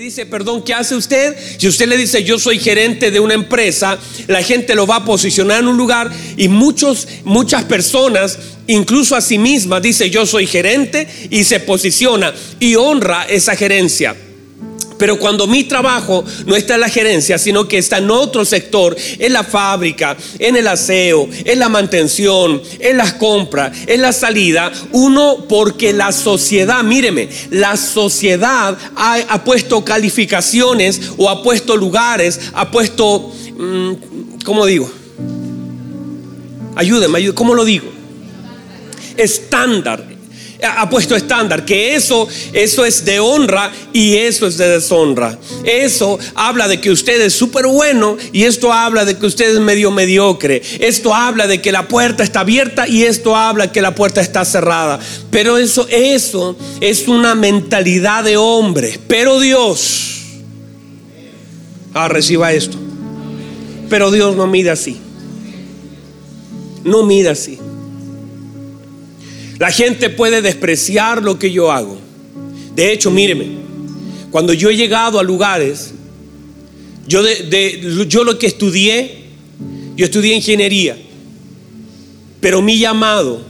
Dice, perdón, ¿qué hace usted? Si usted le dice, yo soy gerente de una empresa, la gente lo va a posicionar en un lugar y muchos, muchas personas, incluso a sí mismas, dice, yo soy gerente y se posiciona y honra esa gerencia. Pero cuando mi trabajo no está en la gerencia, sino que está en otro sector, en la fábrica, en el aseo, en la mantención, en las compras, en la salida, uno porque la sociedad, míreme, la sociedad ha, puesto calificaciones o ha puesto lugares, ha puesto, mm, ¿cómo digo? Ayúdeme, ¿cómo lo digo? Estándar ha puesto estándar, que eso, eso es de honra y eso es de deshonra. Eso habla de que usted es súper bueno y esto habla de que usted es medio mediocre. Esto habla de que la puerta está abierta y esto habla que la puerta está cerrada. Pero eso, eso es una mentalidad de hombre. Pero Dios, ah, reciba esto. Pero Dios no mide así. No mide así. La gente puede despreciar lo que yo hago. De hecho, míreme, cuando yo he llegado a lugares, yo, lo que estudié, yo estudié ingeniería, pero mi llamado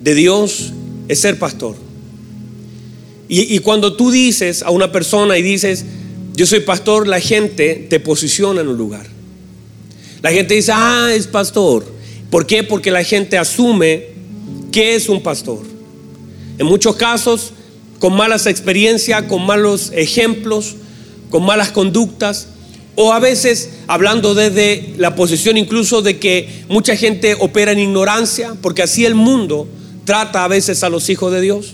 de Dios es ser pastor. Y, y, cuando tú dices a una persona y dices, yo soy pastor, la gente te posiciona en un lugar. La gente dice, ah, es pastor. ¿Por qué? Porque la gente asume ¿Qué es un pastor? En muchos casos, con malas experiencias, con malos ejemplos, con malas conductas, o a veces hablando desde la posición incluso de que mucha gente opera en ignorancia, porque así el mundo trata a veces a los hijos de Dios.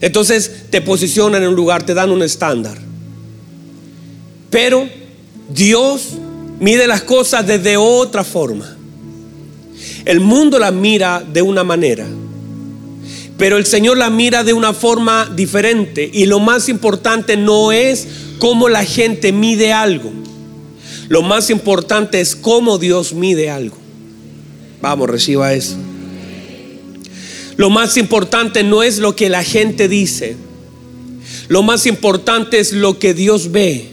Entonces te posicionan en un lugar, te dan un estándar. Pero Dios mide las cosas desde otra forma. El mundo la mira de una manera, pero el Señor la mira de una forma diferente. Y lo más importante no es cómo la gente mide algo. Lo más importante es cómo Dios mide algo. Vamos, reciba eso. Lo más importante no es lo que la gente dice. Lo más importante es lo que Dios ve.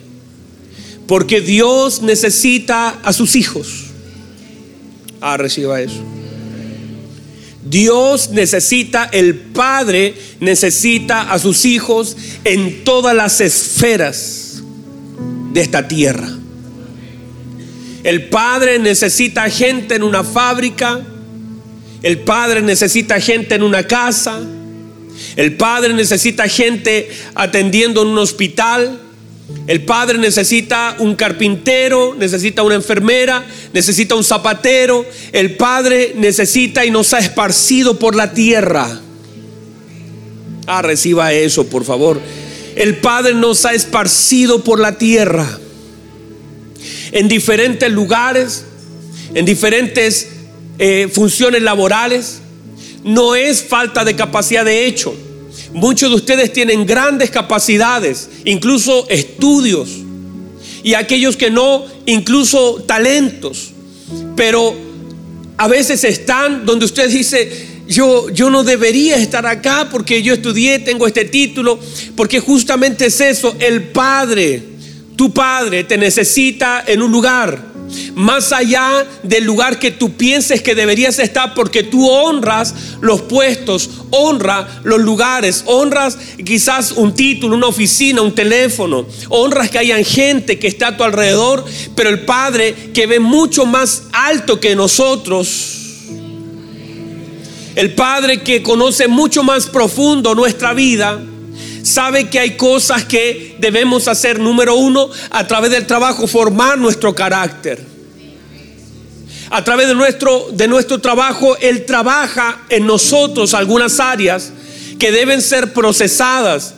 Porque Dios necesita a sus hijos. Ah, reciba eso. Dios necesita, el Padre necesita a sus hijos en todas las esferas de esta tierra. El Padre necesita gente en una fábrica. El Padre necesita gente en una casa. El Padre necesita gente atendiendo en un hospital. El padre necesita un carpintero, necesita una enfermera, necesita un zapatero. El padre necesita y nos ha esparcido por la tierra. Ah, reciba eso, por favor. El Padre nos ha esparcido por la tierra. En diferentes lugares, en diferentes eh, funciones laborales. No es falta de capacidad de hecho Muchos de ustedes tienen grandes capacidades, incluso estudios, y aquellos que no, incluso talentos. Pero a veces están donde usted dice, yo, yo no debería estar acá porque yo estudié, tengo este título, porque justamente es eso, el Padre, tu Padre te necesita en un lugar más allá del lugar que tú pienses que deberías estar, porque tú honras los puestos, honra los lugares, honras quizás un título, una oficina, un teléfono, honras que hayan gente que está a tu alrededor, pero el Padre que ve mucho más alto que nosotros, el Padre que conoce mucho más profundo nuestra vida, sabe que hay cosas que debemos hacer. Número uno, a través del trabajo, formar nuestro carácter a través de nuestro, de nuestro trabajo, Él trabaja en nosotros algunas áreas que deben ser procesadas.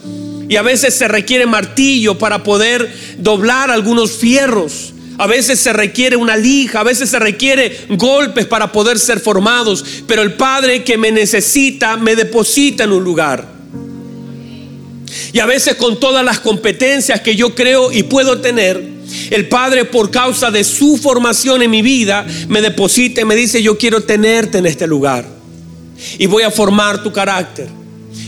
Y a veces se requiere martillo para poder doblar algunos fierros. A veces se requiere una lija, a veces se requiere golpes para poder ser formados. Pero el Padre que me necesita me deposita en un lugar. Y a veces con todas las competencias que yo creo y puedo tener, el Padre por causa de su formación en mi vida me deposita y me dice, yo quiero tenerte en este lugar. Y voy a formar tu carácter.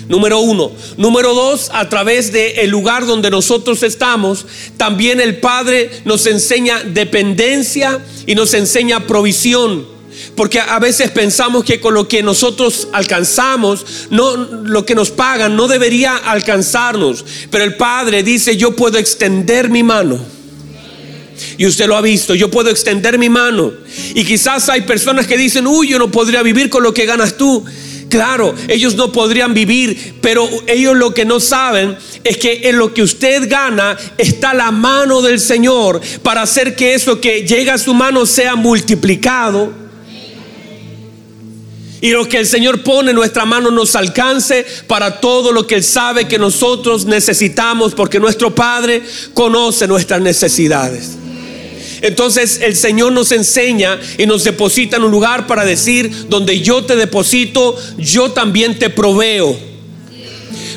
Número uno. Número dos, a través del lugar donde nosotros estamos, también el Padre nos enseña dependencia y nos enseña provisión. Porque a veces pensamos que con lo que nosotros alcanzamos, no, lo que nos pagan no debería alcanzarnos. Pero el Padre dice, yo puedo extender mi mano. Y usted lo ha visto, yo puedo extender mi mano. Y quizás hay personas que dicen, uy, yo no podría vivir con lo que ganas tú. Claro, ellos no podrían vivir, pero ellos lo que no saben es que en lo que usted gana está la mano del Señor para hacer que eso que llega a su mano sea multiplicado. Y lo que el Señor pone en nuestra mano nos alcance para todo lo que Él sabe que nosotros necesitamos, porque nuestro Padre conoce nuestras necesidades. Entonces el Señor nos enseña y nos deposita en un lugar para decir, donde yo te deposito, yo también te proveo.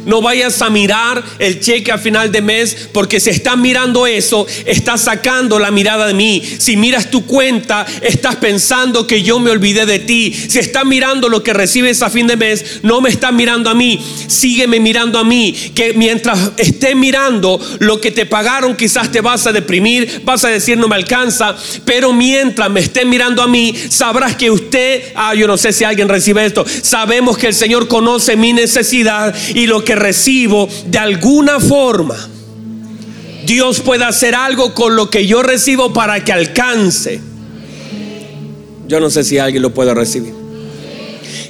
No vayas a mirar el cheque a final de mes porque si estás mirando eso, estás sacando la mirada de mí. Si miras tu cuenta, estás pensando que yo me olvidé de ti. Si estás mirando lo que recibes a fin de mes, no me estás mirando a mí. Sígueme mirando a mí. Que mientras esté mirando lo que te pagaron, quizás te vas a deprimir, vas a decir no me alcanza. Pero mientras me esté mirando a mí, sabrás que usted, ah, yo no sé si alguien recibe esto. Sabemos que el Señor conoce mi necesidad y lo que recibo de alguna forma. Dios puede hacer algo con lo que yo recibo para que alcance. Yo no sé si alguien lo puede recibir.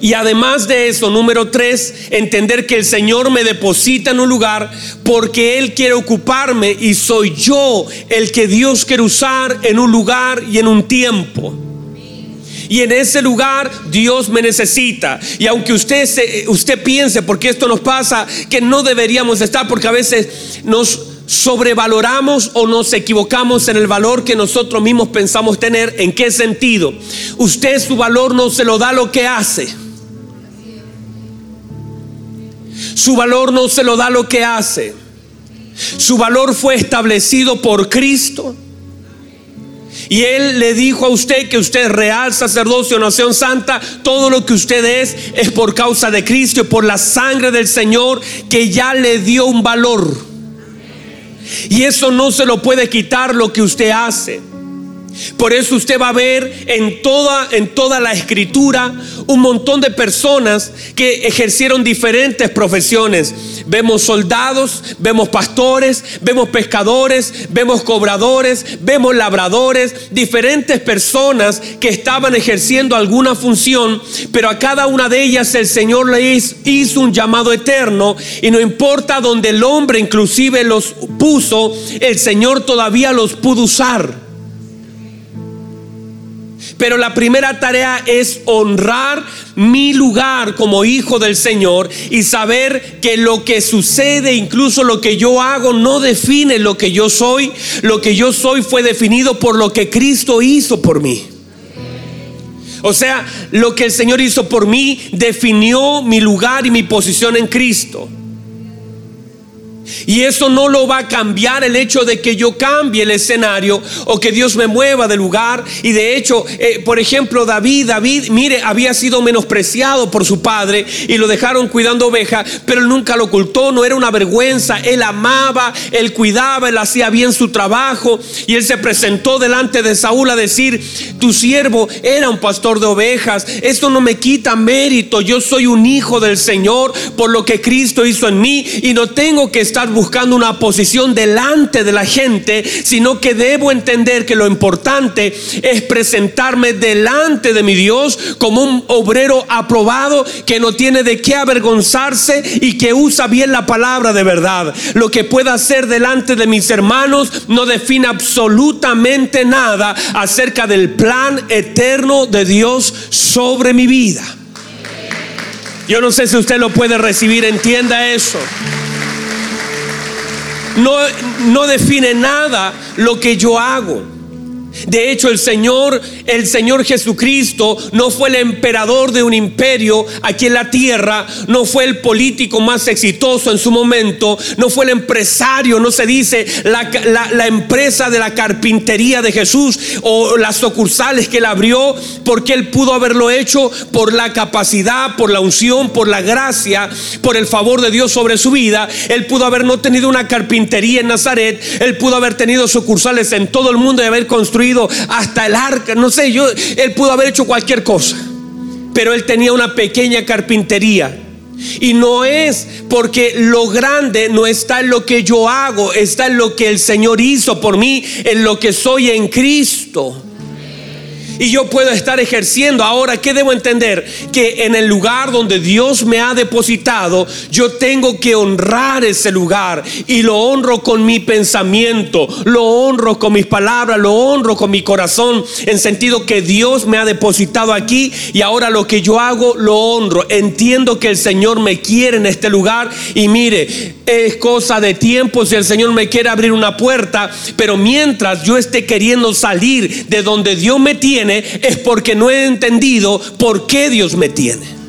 Y además de eso, número tres, entender que el Señor me deposita en un lugar porque Él quiere ocuparme y soy yo el que Dios quiere usar en un lugar y en un tiempo. Y en ese lugar Dios me necesita. Y aunque usted, usted piense, porque esto nos pasa, que no deberíamos estar, porque a veces nos sobrevaloramos o nos equivocamos en el valor que nosotros mismos pensamos tener. ¿En qué sentido? Usted su valor no se lo da lo que hace. Su valor no se lo da lo que hace. Su valor fue establecido por Cristo. Y Él le dijo a usted que usted es real sacerdocio, nación santa. Todo lo que usted es es por causa de Cristo y por la sangre del Señor que ya le dio un valor. Y eso no se lo puede quitar lo que usted hace. Por eso usted va a ver en toda, en toda la escritura un montón de personas que ejercieron diferentes profesiones. Vemos soldados, vemos pastores, vemos pescadores, vemos cobradores, vemos labradores, diferentes personas que estaban ejerciendo alguna función, pero a cada una de ellas el Señor le hizo un llamado eterno y no importa donde el hombre inclusive los puso, el Señor todavía los pudo usar. Pero la primera tarea es honrar mi lugar como hijo del Señor y saber que lo que sucede, incluso lo que yo hago, no define lo que yo soy. Lo que yo soy fue definido por lo que Cristo hizo por mí. O sea, lo que el Señor hizo por mí definió mi lugar y mi posición en Cristo. Y eso no lo va a cambiar el hecho de que yo cambie el escenario o que Dios me mueva de lugar. Y de hecho, eh, por ejemplo, David, David, mire, había sido menospreciado por su padre y lo dejaron cuidando ovejas, pero él nunca lo ocultó, no era una vergüenza. Él amaba, él cuidaba, él hacía bien su trabajo. Y él se presentó delante de Saúl a decir, tu siervo era un pastor de ovejas. Esto no me quita mérito. Yo soy un hijo del Señor por lo que Cristo hizo en mí y no tengo que estar buscando una posición delante de la gente, sino que debo entender que lo importante es presentarme delante de mi Dios como un obrero aprobado que no tiene de qué avergonzarse y que usa bien la palabra de verdad. Lo que pueda hacer delante de mis hermanos no define absolutamente nada acerca del plan eterno de Dios sobre mi vida. Yo no sé si usted lo puede recibir, entienda eso no, no define nada lo que yo hago. De hecho, el Señor, el Señor Jesucristo no fue el emperador de un imperio aquí en la tierra, no fue el político más exitoso en su momento, no fue el empresario, no se dice la, empresa de la carpintería de Jesús o las sucursales que él abrió, porque él pudo haberlo hecho por la capacidad, por la unción, por la gracia, por el favor de Dios sobre su vida. Él pudo haber no tenido una carpintería en Nazaret, él pudo haber tenido sucursales en todo el mundo y haber construido hasta el arca, no sé, yo, él pudo haber hecho cualquier cosa, pero él tenía una pequeña carpintería. Y no es porque lo grande no está en lo que yo hago, está en lo que el Señor hizo por mí, en lo que soy en Cristo y yo puedo estar ejerciendo. Ahora, ¿qué debo entender? Que en el lugar donde Dios me ha depositado, yo tengo que honrar ese lugar y lo honro con mi pensamiento, lo honro con mis palabras, lo honro con mi corazón, en sentido que Dios me ha depositado aquí y ahora lo que yo hago lo honro. Entiendo que el Señor me quiere en este lugar y mire, es cosa de tiempo si el Señor me quiere abrir una puerta, pero mientras yo esté queriendo salir de donde Dios me tiene, es porque no he entendido por qué Dios me tiene.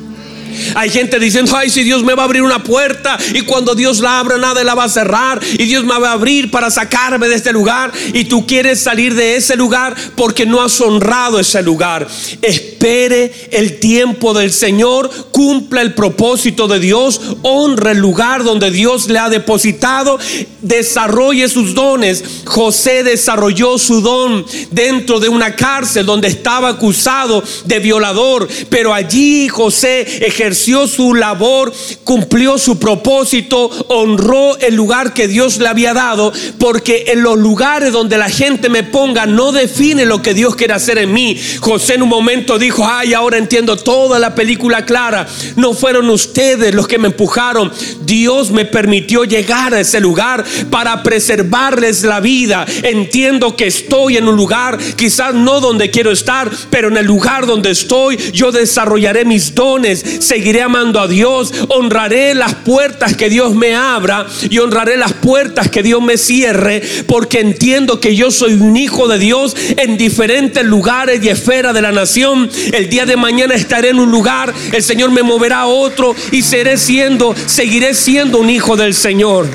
Hay gente diciendo, ay, si Dios me va a abrir una puerta y cuando Dios la abra, nada la va a cerrar y Dios me va a abrir para sacarme de este lugar y tú quieres salir de ese lugar porque no has honrado ese lugar. Espere el tiempo del Señor, cumpla el propósito de Dios, honra el lugar donde Dios le ha depositado, desarrolle sus dones. José desarrolló su don dentro de una cárcel donde estaba acusado de violador, pero allí José ejerció ejerció su labor, cumplió su propósito, honró el lugar que Dios le había dado, porque en los lugares donde la gente me ponga no define lo que Dios quiere hacer en mí. José en un momento dijo, ay, ahora entiendo toda la película clara. No fueron ustedes los que me empujaron. Dios me permitió llegar a ese lugar para preservarles la vida. Entiendo que estoy en un lugar, quizás no donde quiero estar, pero en el lugar donde estoy, yo desarrollaré mis dones seguiré amando a Dios, honraré las puertas que Dios me abra y honraré las puertas que Dios me cierre, porque entiendo que yo soy un hijo de Dios en diferentes lugares y esferas de la nación. El día de mañana estaré en un lugar, el Señor me moverá a otro y seré siendo, seguiré siendo un hijo del Señor.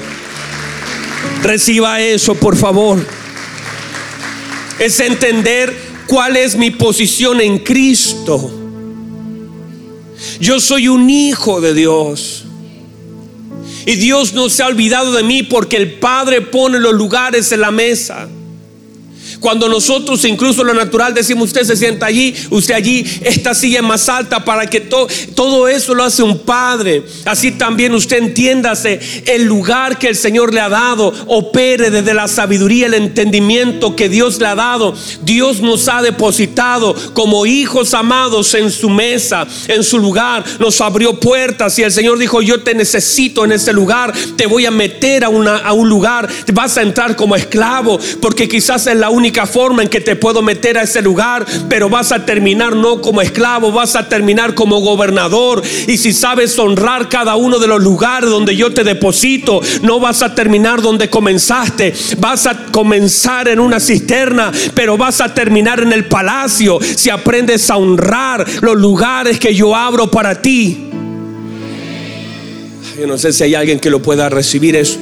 Reciba eso, por favor. Es entender cuál es mi posición en Cristo. Yo soy un hijo de Dios. Y Dios no se ha olvidado de mí porque el Padre pone los lugares en la mesa. Cuando nosotros incluso lo natural decimos, usted se sienta allí, usted allí, esta silla es más alta para que todo eso lo hace un padre. Así también usted entiéndase el lugar que el Señor le ha dado, opere desde la sabiduría, el entendimiento que Dios le ha dado. Dios nos ha depositado como hijos amados en su mesa, en su lugar. Nos abrió puertas y el Señor dijo, yo te necesito en ese lugar, te voy a meter a, una, a un lugar, vas a entrar como esclavo, porque quizás es la única forma en que te puedo meter a ese lugar, pero vas a terminar no como esclavo, vas a terminar como gobernador. Y si sabes honrar cada uno de los lugares donde yo te deposito, no vas a terminar donde comenzaste, vas a comenzar en una cisterna, pero vas a terminar en el palacio si aprendes a honrar los lugares que yo abro para ti. Yo no sé si hay alguien que lo pueda recibir eso.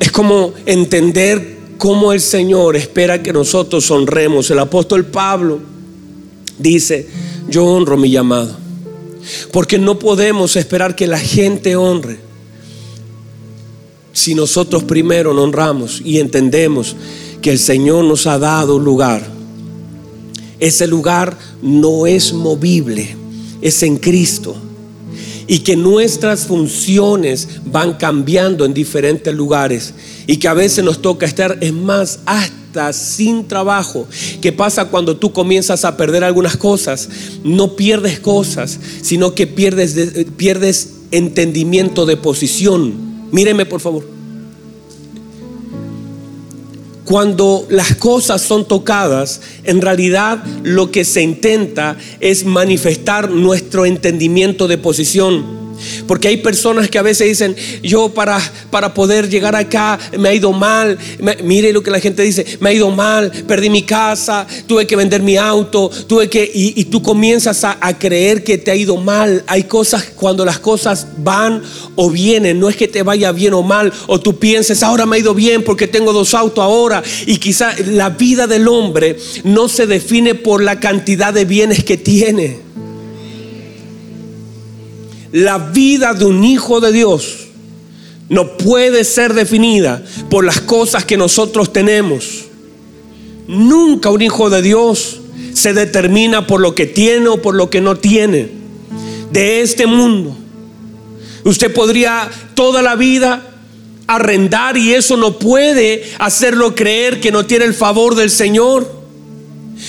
Es como entender cómo el Señor espera que nosotros honremos. El apóstol Pablo dice, yo honro mi llamado. Porque no podemos esperar que la gente honre si nosotros primero no honramos y entendemos que el Señor nos ha dado lugar. Ese lugar no es movible, es en Cristo y que nuestras funciones van cambiando en diferentes lugares y que a veces nos toca estar en más hasta sin trabajo. ¿Qué pasa cuando tú comienzas a perder algunas cosas? No pierdes cosas, sino que pierdes, pierdes entendimiento de posición. Míreme por favor. Cuando las cosas son tocadas, en realidad lo que se intenta es manifestar nuestro entendimiento de posición. Porque hay personas que a veces dicen, yo para, para poder llegar acá me ha ido mal. mire lo que la gente dice, me ha ido mal, perdí mi casa, tuve que vender mi auto, tuve que... Y, tú comienzas a, creer que te ha ido mal. Hay cosas, cuando las cosas van o vienen, no es que te vaya bien o mal, o tú pienses, ahora me ha ido bien porque tengo dos autos ahora. Y quizá la vida del hombre no se define por la cantidad de bienes que tiene. La vida de un hijo de Dios no puede ser definida por las cosas que nosotros tenemos. Nunca un hijo de Dios se determina por lo que tiene o por lo que no tiene de este mundo. Usted podría toda la vida arrendar y eso no puede hacerlo creer que no tiene el favor del Señor.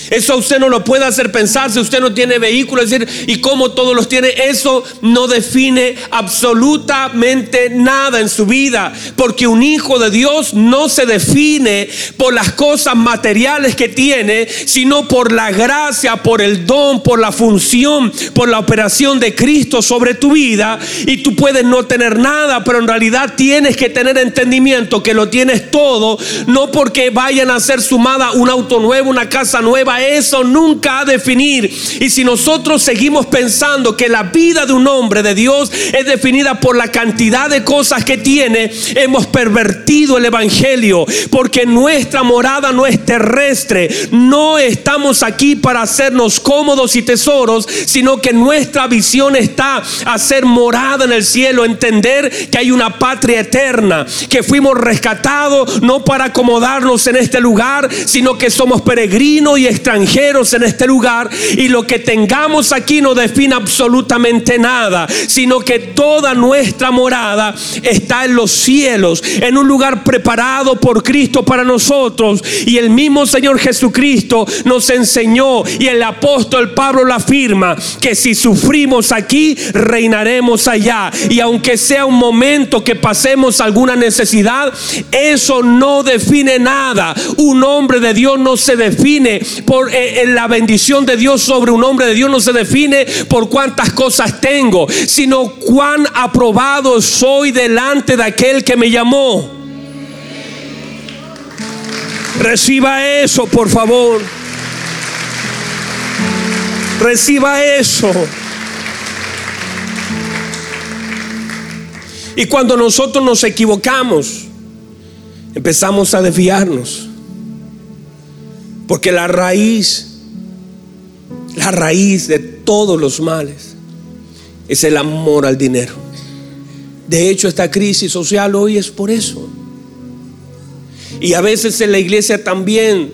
Eso usted no lo puede hacer pensar si usted no tiene vehículo, decir, y cómo todos los tiene. Eso no define absolutamente nada en su vida, porque un hijo de Dios no se define por las cosas materiales que tiene, sino por la gracia, por el don, por la función, por la operación de Cristo sobre tu vida. Y tú puedes no tener nada, pero en realidad tienes que tener entendimiento que lo tienes todo, no porque vayan a ser sumada un auto nuevo, una casa nueva eso nunca a definir. Y si nosotros seguimos pensando que la vida de un hombre de Dios es definida por la cantidad de cosas que tiene, hemos pervertido el Evangelio. Porque nuestra morada no es terrestre. No estamos aquí para hacernos cómodos y tesoros, sino que nuestra visión está a ser morada en el cielo, entender que hay una patria eterna, que fuimos rescatados no para acomodarnos en este lugar, sino que somos peregrinos y extranjeros en este lugar y lo que tengamos aquí no define absolutamente nada, sino que toda nuestra morada está en los cielos, en un lugar preparado por Cristo para nosotros. Y el mismo Señor Jesucristo nos enseñó y el apóstol Pablo lo afirma, que si sufrimos aquí, reinaremos allá. Y aunque sea un momento que pasemos alguna necesidad, eso no define nada. Un hombre de Dios no se define por eh, la bendición de Dios sobre un hombre de Dios no se define por cuántas cosas tengo, sino cuán aprobado soy delante de aquel que me llamó. Reciba eso, por favor. Reciba eso. Y cuando nosotros nos equivocamos, empezamos a desviarnos. Porque la raíz, la raíz de todos los males es el amor al dinero. De hecho, esta crisis social hoy es por eso. Y a veces en la iglesia también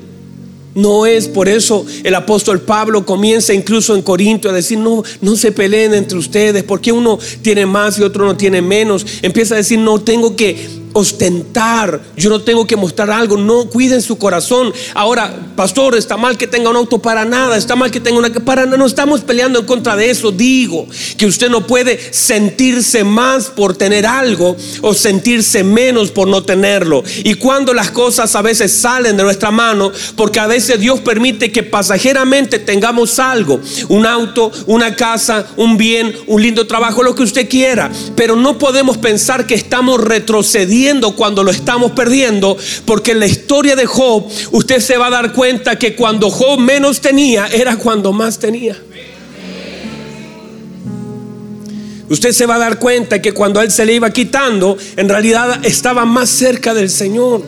no es por eso el apóstol Pablo comienza incluso en Corinto a decir, no, no se peleen entre ustedes, porque uno tiene más y otro no tiene menos. Empieza a decir, no tengo que ostentar, yo no tengo que mostrar algo, no cuiden su corazón. Ahora, pastor, está mal que tenga un auto para nada, está mal que tenga una para nada, no estamos peleando en contra de eso. Digo que usted no puede sentirse más por tener algo o sentirse menos por no tenerlo. Y cuando las cosas a veces salen de nuestra mano, porque a veces Dios permite que pasajeramente tengamos algo, un auto, una casa, un bien, un lindo trabajo, lo que usted quiera, pero no podemos pensar que estamos retrocediendo cuando lo estamos perdiendo, porque en la historia de Job usted se va a dar cuenta que cuando Job menos tenía era cuando más tenía. Usted se va a dar cuenta que cuando él se le iba quitando, en realidad estaba más cerca del Señor.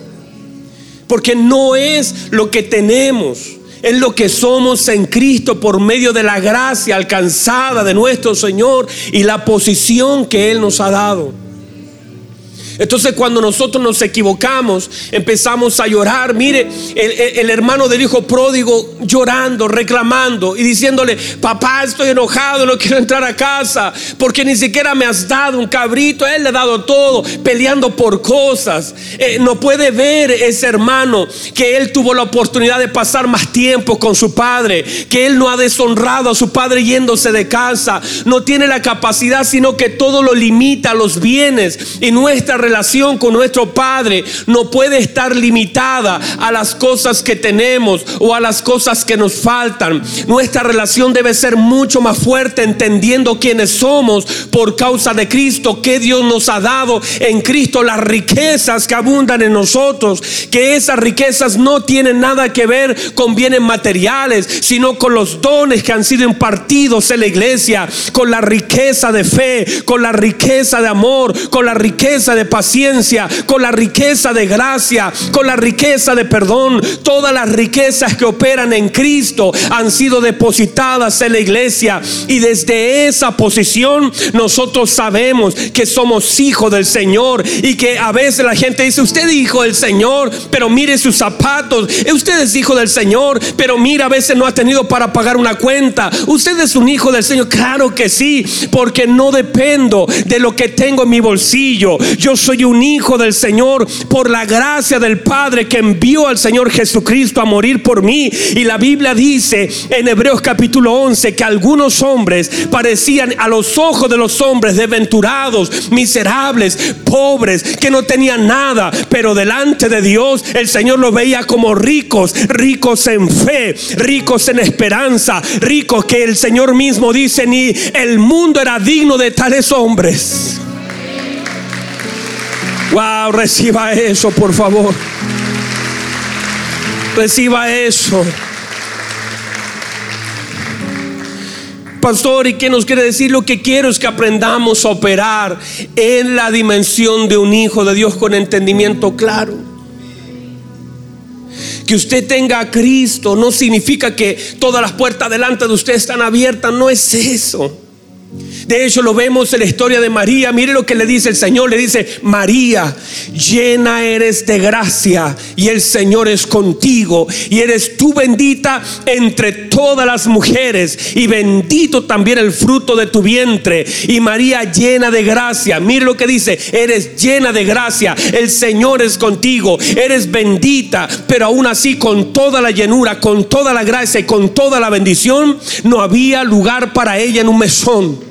Porque no es lo que tenemos, es lo que somos en Cristo por medio de la gracia alcanzada de nuestro Señor y la posición que Él nos ha dado. Entonces cuando nosotros nos equivocamos, empezamos a llorar. Mire, el, hermano del hijo pródigo llorando, reclamando y diciéndole, papá, estoy enojado, no quiero entrar a casa, porque ni siquiera me has dado un cabrito, él le ha dado todo, peleando por cosas. Eh, no puede ver ese hermano que él tuvo la oportunidad de pasar más tiempo con su padre, que él no ha deshonrado a su padre yéndose de casa, no tiene la capacidad, sino que todo lo limita a los bienes y nuestra relación con nuestro Padre no puede estar limitada a las cosas que tenemos o a las cosas que nos faltan. Nuestra relación debe ser mucho más fuerte entendiendo quiénes somos por causa de Cristo, que Dios nos ha dado en Cristo, las riquezas que abundan en nosotros, que esas riquezas no tienen nada que ver con bienes materiales, sino con los dones que han sido impartidos en la iglesia, con la riqueza de fe, con la riqueza de amor, con la riqueza de paciencia, con la riqueza de gracia, con la riqueza de perdón. Todas las riquezas que operan en Cristo han sido depositadas en la iglesia y desde esa posición nosotros sabemos que somos hijos del Señor y que a veces la gente dice, usted es hijo del Señor, pero mire sus zapatos. Usted es hijo del Señor, pero mira, a veces no ha tenido para pagar una cuenta. Usted es un hijo del Señor. Claro que sí, porque no dependo de lo que tengo en mi bolsillo. Yo un hijo del Señor por la gracia del Padre que envió al Señor Jesucristo a morir por mí. Y la Biblia dice en Hebreos capítulo 11 que algunos hombres parecían a los ojos de los hombres desventurados, miserables, pobres, que no tenían nada, pero delante de Dios el Señor los veía como ricos, ricos en fe, ricos en esperanza, ricos que el Señor mismo dice, ni el mundo era digno de tales hombres. Wow, reciba eso, por favor. Reciba eso. Pastor, ¿y qué nos quiere decir? Lo que quiero es que aprendamos a operar en la dimensión de un hijo de Dios con entendimiento claro. Que usted tenga a Cristo no significa que todas las puertas delante de usted están abiertas, no es eso. De hecho, lo vemos en la historia de María. Mire lo que le dice el Señor. Le dice, María, llena eres de gracia y el Señor es contigo. Y eres tú bendita entre todas las mujeres. Y bendito también el fruto de tu vientre. Y María llena de gracia. Mire lo que dice, eres llena de gracia. El Señor es contigo. Eres bendita. Pero aún así, con toda la llenura, con toda la gracia y con toda la bendición, no había lugar para ella en un mesón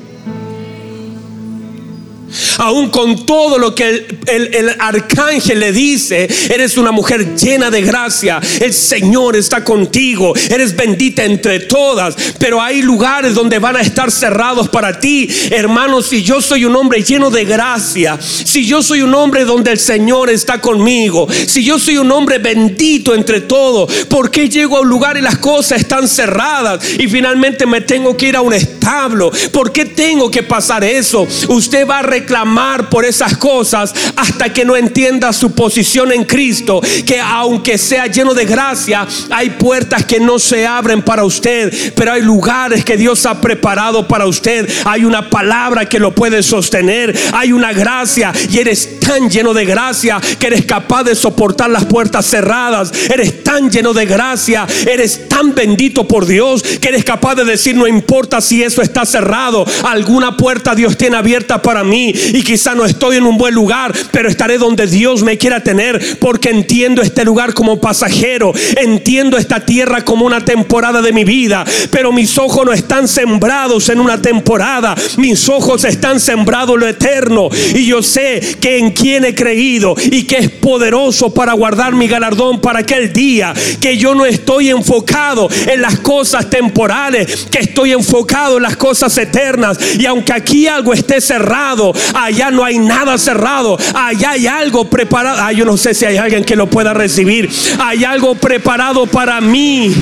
aún con todo lo que el, arcángel le dice, eres una mujer llena de gracia, el Señor está contigo, eres bendita entre todas, pero hay lugares donde van a estar cerrados para ti, hermanos, si yo soy un hombre lleno de gracia, si yo soy un hombre donde el Señor está conmigo, si yo soy un hombre bendito entre todos, ¿por qué llego a un lugar y las cosas están cerradas y finalmente me tengo que ir a un establo? ¿Por qué tengo que pasar eso? Usted va a clamar por esas cosas hasta que no entienda su posición en Cristo. Que aunque sea lleno de gracia, hay puertas que no se abren para usted, pero hay lugares que Dios ha preparado para usted. Hay una palabra que lo puede sostener. Hay una gracia y eres tan lleno de gracia que eres capaz de soportar las puertas cerradas. Eres tan lleno de gracia, eres tan bendito por Dios que eres capaz de decir no importa si eso está cerrado, alguna puerta Dios tiene abierta para mí y quizá no estoy en un buen lugar, pero estaré donde Dios me quiera tener porque entiendo este lugar como pasajero, entiendo esta tierra como una temporada de mi vida, pero mis ojos no están sembrados en una temporada, mis ojos están sembrados en lo eterno y yo sé que en quien he creído y que es poderoso para guardar mi galardón para aquel día, que yo no estoy enfocado en las cosas temporales, que estoy enfocado en las cosas eternas y aunque aquí algo esté cerrado, allá no hay nada cerrado, allá hay algo preparado. Ah, yo no sé si hay alguien que lo pueda recibir. Hay algo preparado para mí.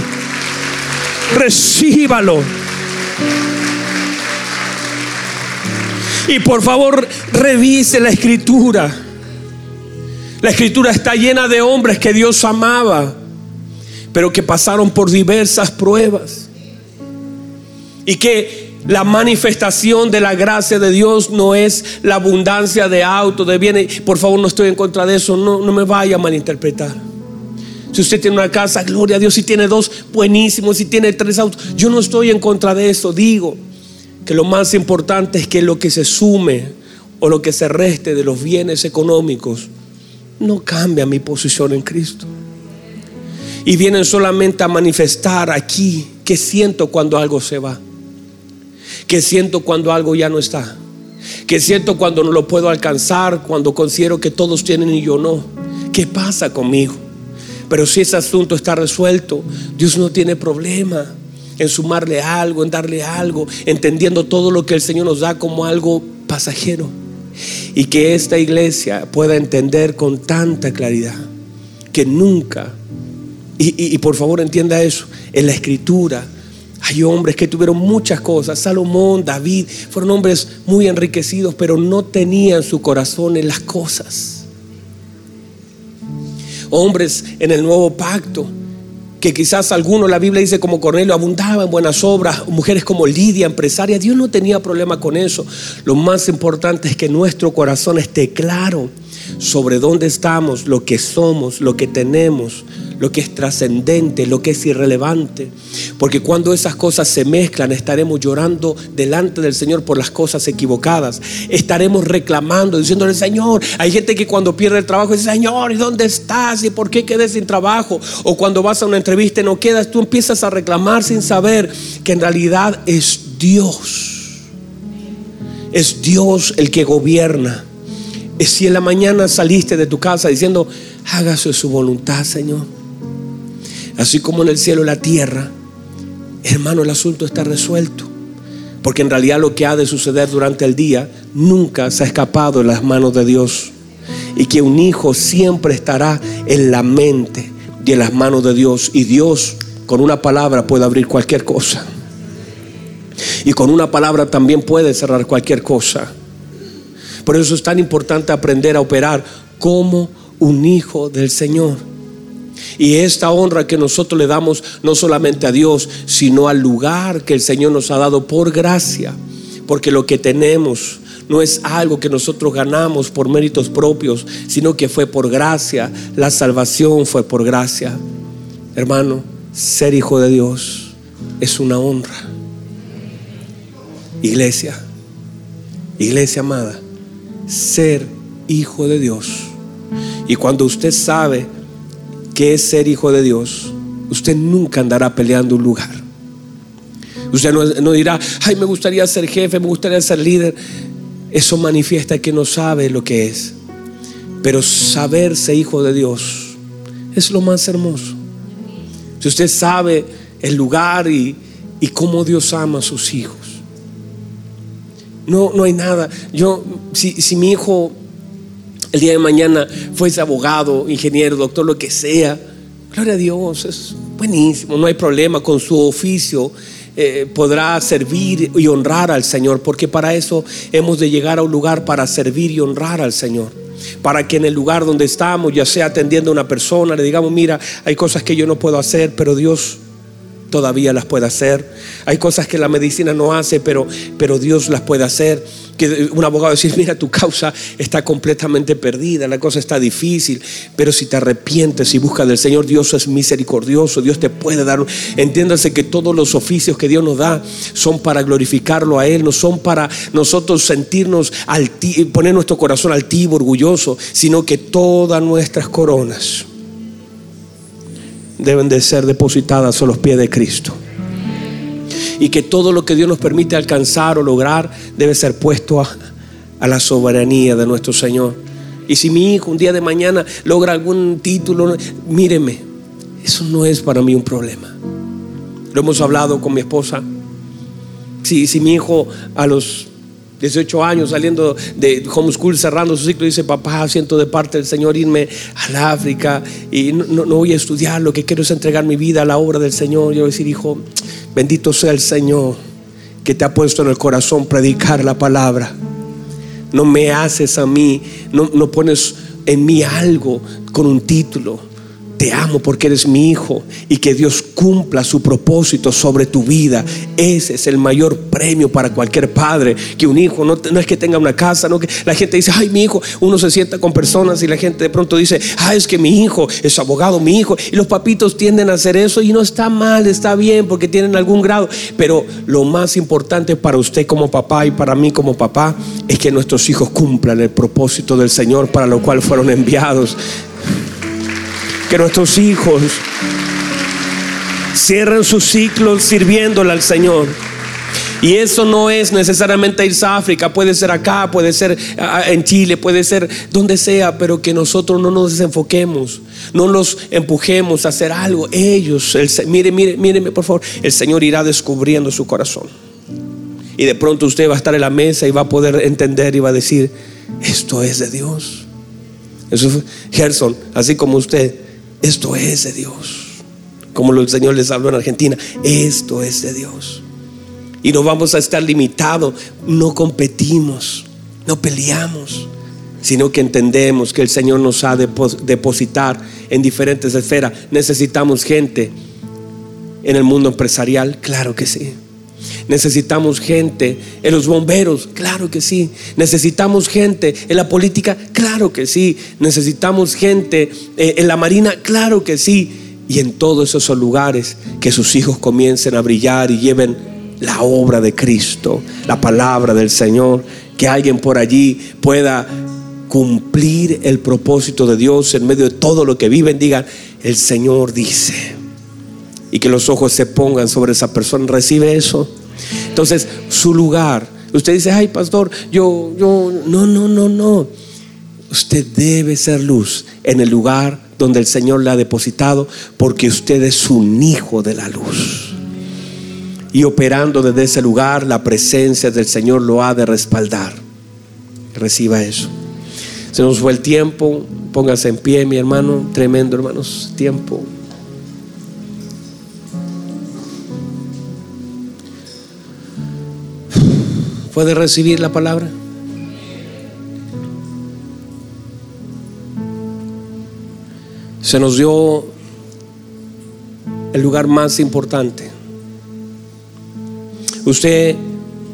Recíbalo. Y por favor, revise la escritura. La escritura está llena de hombres que Dios amaba, pero que pasaron por diversas pruebas. Y que la manifestación de la gracia de Dios no es la abundancia de autos, de bienes. Por favor, no estoy en contra de eso. No, no me vaya a malinterpretar. Si usted tiene una casa, gloria a Dios. Si tiene dos, buenísimo. Si tiene tres autos, yo no estoy en contra de eso. Digo que lo más importante es que lo que se sume o lo que se reste de los bienes económicos no cambia mi posición en Cristo. Y vienen solamente a manifestar aquí que siento cuando algo se va que siento cuando algo ya no está, que siento cuando no lo puedo alcanzar, cuando considero que todos tienen y yo no. ¿Qué pasa conmigo? Pero si ese asunto está resuelto, Dios no tiene problema en sumarle algo, en darle algo, entendiendo todo lo que el Señor nos da como algo pasajero. Y que esta iglesia pueda entender con tanta claridad que nunca, y, por favor entienda eso, en la escritura hay hombres que tuvieron muchas cosas, Salomón, David, fueron hombres muy enriquecidos, pero no tenían su corazón en las cosas. Hombres en el nuevo pacto que quizás algunos, la Biblia dice como Cornelio, abundaba en buenas obras, mujeres como Lidia, empresaria, Dios no tenía problema con eso. Lo más importante es que nuestro corazón esté claro sobre dónde estamos, lo que somos, lo que tenemos, lo que es trascendente, lo que es irrelevante. Porque cuando esas cosas se mezclan, estaremos llorando delante del Señor por las cosas equivocadas. Estaremos reclamando, diciéndole, Señor, hay gente que cuando pierde el trabajo dice, Señor, ¿y dónde estás? ¿Y por qué quedé sin trabajo? O cuando vas a una entrevista y no quedas, tú empiezas a reclamar sin saber que en realidad es Dios. Es Dios el que gobierna. Es si en la mañana saliste de tu casa diciendo, hágase su voluntad, Señor así como en el cielo y la tierra, hermano, el asunto está resuelto. Porque en realidad lo que ha de suceder durante el día nunca se ha escapado de las manos de Dios. Y que un hijo siempre estará en la mente y en las manos de Dios. Y Dios con una palabra puede abrir cualquier cosa. Y con una palabra también puede cerrar cualquier cosa. Por eso es tan importante aprender a operar como un hijo del Señor. Y esta honra que nosotros le damos no solamente a Dios, sino al lugar que el Señor nos ha dado por gracia. Porque lo que tenemos no es algo que nosotros ganamos por méritos propios, sino que fue por gracia. La salvación fue por gracia. Hermano, ser hijo de Dios es una honra. Iglesia, iglesia amada, ser hijo de Dios. Y cuando usted sabe que es ser hijo de Dios, usted nunca andará peleando un lugar. Usted no, dirá, ay, me gustaría ser jefe, me gustaría ser líder. Eso manifiesta que no sabe lo que es. Pero saberse hijo de Dios es lo más hermoso. Si usted sabe el lugar y, cómo Dios ama a sus hijos. No, no hay nada. Yo, si, si mi hijo el día de mañana fuese abogado, ingeniero, doctor, lo que sea, gloria a Dios, es buenísimo, no hay problema con su oficio. Eh, podrá servir y honrar al Señor, porque para eso hemos de llegar a un lugar para servir y honrar al Señor. Para que en el lugar donde estamos, ya sea atendiendo a una persona, le digamos, mira, hay cosas que yo no puedo hacer, pero Dios todavía las puede hacer. Hay cosas que la medicina no hace, pero, pero Dios las puede hacer. Que un abogado decir, mira, tu causa está completamente perdida, la cosa está difícil, pero si te arrepientes y buscas del Señor, Dios es misericordioso, Dios te puede dar. Entiéndase que todos los oficios que Dios nos da son para glorificarlo a Él, no son para nosotros sentirnos, poner nuestro corazón altivo, orgulloso, sino que todas nuestras coronas deben de ser depositadas a los pies de Cristo. Y que todo lo que Dios nos permite alcanzar o lograr debe ser puesto a, la soberanía de nuestro Señor. Y si mi hijo un día de mañana logra algún título, míreme, eso no es para mí un problema. Lo hemos hablado con mi esposa. Si, si mi hijo a los 18 años saliendo de homeschool, cerrando su ciclo, dice, papá, siento de parte del Señor irme al África y no, voy a estudiar, lo que quiero es entregar mi vida a la obra del Señor. Yo voy a decir, hijo, bendito sea el Señor que te ha puesto en el corazón predicar la palabra. No me haces a mí, no, no pones en mí algo con un título te amo porque eres mi hijo y que Dios cumpla su propósito sobre tu vida. Ese es el mayor premio para cualquier padre. Que un hijo no, es que tenga una casa, no que la gente dice, ay, mi hijo, uno se sienta con personas y la gente de pronto dice, ay, es que mi hijo es abogado, mi hijo. Y los papitos tienden a hacer eso y no está mal, está bien porque tienen algún grado. Pero lo más importante para usted como papá y para mí como papá es que nuestros hijos cumplan el propósito del Señor para lo cual fueron enviados que nuestros hijos cierren sus ciclos sirviéndole al Señor. Y eso no es necesariamente irse a África, puede ser acá, puede ser en Chile, puede ser donde sea, pero que nosotros no nos desenfoquemos, no los empujemos a hacer algo. Ellos, el, mire, mire, míreme por favor, el Señor irá descubriendo su corazón. Y de pronto usted va a estar en la mesa y va a poder entender y va a decir, esto es de Dios. Eso Gerson, así como usted, esto es de Dios. Como el Señor les habló en Argentina, esto es de Dios. Y no vamos a estar limitados, no competimos, no peleamos, sino que entendemos que el Señor nos ha de depositar en diferentes esferas. Necesitamos gente en el mundo empresarial, claro que sí. Necesitamos gente en los bomberos, claro que sí. Necesitamos gente en la política, claro que sí. Necesitamos gente eh, en la marina, claro que sí. Y en todos esos lugares que sus hijos comiencen a brillar y lleven la obra de Cristo, la palabra del Señor, que alguien por allí pueda cumplir el propósito de Dios en medio de todo lo que viven, digan, el Señor dice. Y que los ojos se pongan sobre esa persona, recibe eso. Entonces, su lugar. Usted dice, ay, pastor, yo, yo, no, no, no, no. Usted debe ser luz en el lugar donde el Señor le ha depositado, porque usted es un hijo de la luz. Y operando desde ese lugar, la presencia del Señor lo ha de respaldar. Reciba eso. Se nos fue el tiempo. Póngase en pie, mi hermano. Tremendo, hermanos. Tiempo. ¿Puede recibir la palabra? Se nos dio el lugar más importante. Usted,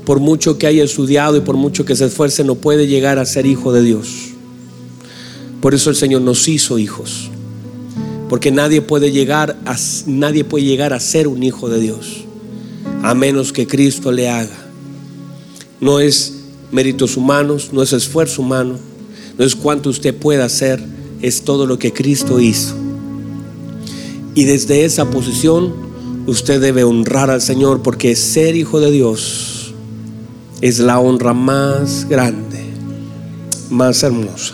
por mucho que haya estudiado y por mucho que se esfuerce, no puede llegar a ser hijo de Dios. Por eso el Señor nos hizo hijos. Porque nadie puede llegar a, nadie puede llegar a ser un hijo de Dios a menos que Cristo le haga no es méritos humanos, no es esfuerzo humano, no es cuánto usted pueda hacer, es todo lo que Cristo hizo. Y desde esa posición usted debe honrar al Señor porque ser hijo de Dios es la honra más grande, más hermosa,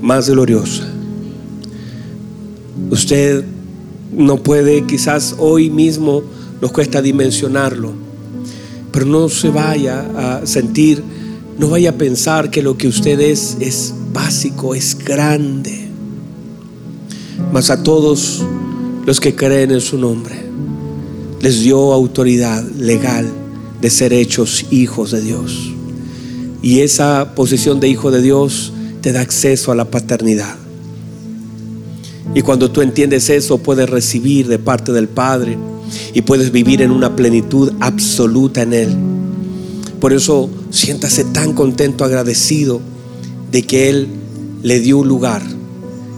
más gloriosa. Usted no puede, quizás hoy mismo nos cuesta dimensionarlo pero no se vaya a sentir, no vaya a pensar que lo que usted es es básico, es grande. Mas a todos los que creen en su nombre, les dio autoridad legal de ser hechos hijos de Dios. Y esa posición de hijo de Dios te da acceso a la paternidad. Y cuando tú entiendes eso, puedes recibir de parte del Padre y puedes vivir en una plenitud absoluta en Él. Por eso siéntase tan contento, agradecido de que Él le dio un lugar.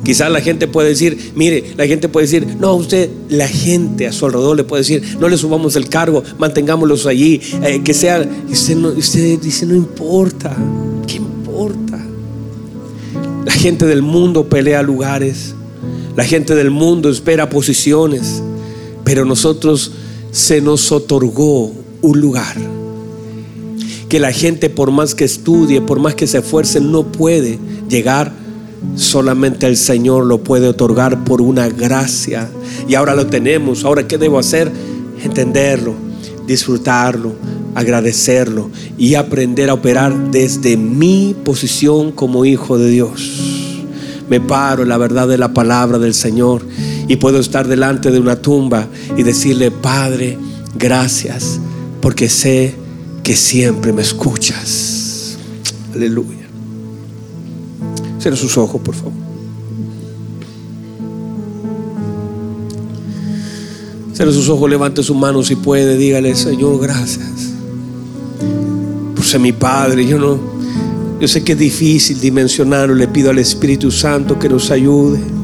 Quizás la gente puede decir, mire, la gente puede decir, no, usted, la gente a su alrededor le puede decir, no le subamos el cargo, mantengámoslos allí, eh, que sea, usted, usted dice, no importa, ¿qué importa? La gente del mundo pelea lugares, la gente del mundo espera posiciones, pero nosotros se nos otorgó un lugar que la gente por más que estudie, por más que se esfuerce, no puede llegar. Solamente el Señor lo puede otorgar por una gracia. Y ahora lo tenemos. Ahora, ¿qué debo hacer? Entenderlo, disfrutarlo, agradecerlo y aprender a operar desde mi posición como hijo de Dios. Me paro en la verdad de la palabra del Señor y puedo estar delante de una tumba y decirle, Padre, gracias, porque sé que siempre me escuchas. Aleluya. Cierra sus ojos, por favor. Cierra sus ojos, levante sus manos si puede, dígale, Señor, gracias. Por ser mi Padre, yo no, yo sé que es difícil dimensionarlo, le pido al Espíritu Santo que nos ayude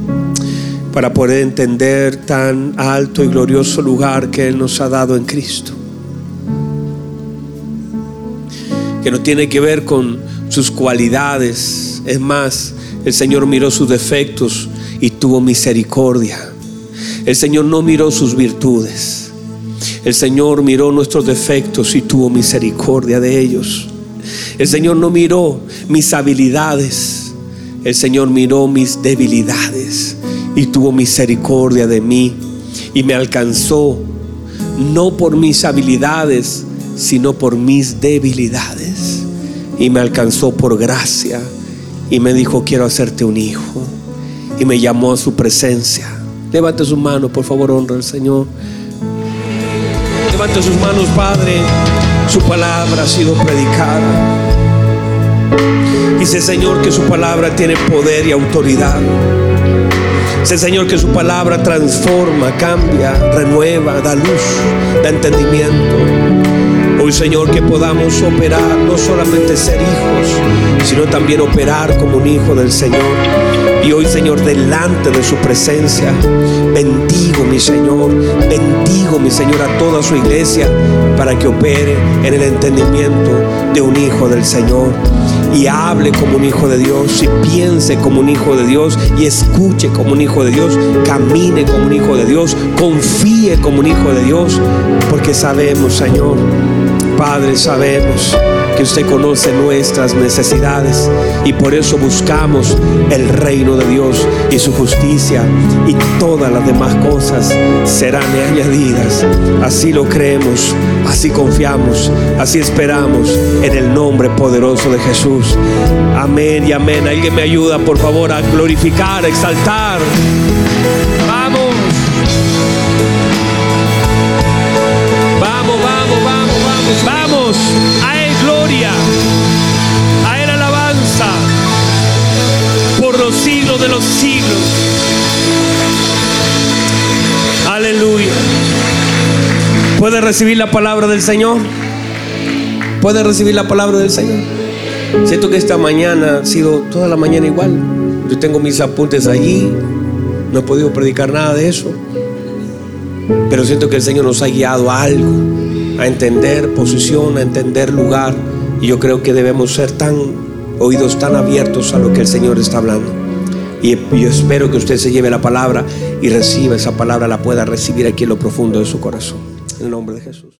para poder entender tan alto y glorioso lugar que Él nos ha dado en Cristo. Que no tiene que ver con sus cualidades. Es más, el Señor miró sus defectos y tuvo misericordia. El Señor no miró sus virtudes. El Señor miró nuestros defectos y tuvo misericordia de ellos. El Señor no miró mis habilidades. El Señor miró mis debilidades y tuvo misericordia de mí y me alcanzó no por mis habilidades, sino por mis debilidades. Y me alcanzó por gracia y me dijo, quiero hacerte un hijo. Y me llamó a su presencia. Levante sus manos, por favor, honra al Señor. Levante sus manos, Padre. Su palabra ha sido predicada. Dice Señor que su palabra tiene poder y autoridad. Señor que su palabra transforma, cambia, renueva, da luz, da entendimiento. Hoy Señor que podamos operar, no solamente ser hijos, sino también operar como un hijo del Señor. Y hoy Señor, delante de su presencia, bendigo mi Señor, bendigo mi Señor a toda su iglesia para que opere en el entendimiento de un hijo del Señor. Y hable como un hijo de Dios, y piense como un hijo de Dios, y escuche como un hijo de Dios, camine como un hijo de Dios, confíe como un hijo de Dios, porque sabemos, Señor, Padre, sabemos que usted conoce nuestras necesidades y por eso buscamos el reino de Dios y su justicia y todas las demás cosas serán añadidas. Así lo creemos, así confiamos, así esperamos en el nombre poderoso de Jesús. Amén y amén. Alguien me ayuda por favor a glorificar, a exaltar. Vamos. Vamos, vamos, vamos, vamos, vamos. De los siglos. Aleluya. ¿Puede recibir la palabra del Señor? ¿Puede recibir la palabra del Señor? Siento que esta mañana ha sido toda la mañana igual. Yo tengo mis apuntes allí. No he podido predicar nada de eso. Pero siento que el Señor nos ha guiado a algo, a entender posición, a entender lugar. Y yo creo que debemos ser tan oídos tan abiertos a lo que el Señor está hablando. Y yo espero que usted se lleve la palabra y reciba esa palabra, la pueda recibir aquí en lo profundo de su corazón. En el nombre de Jesús.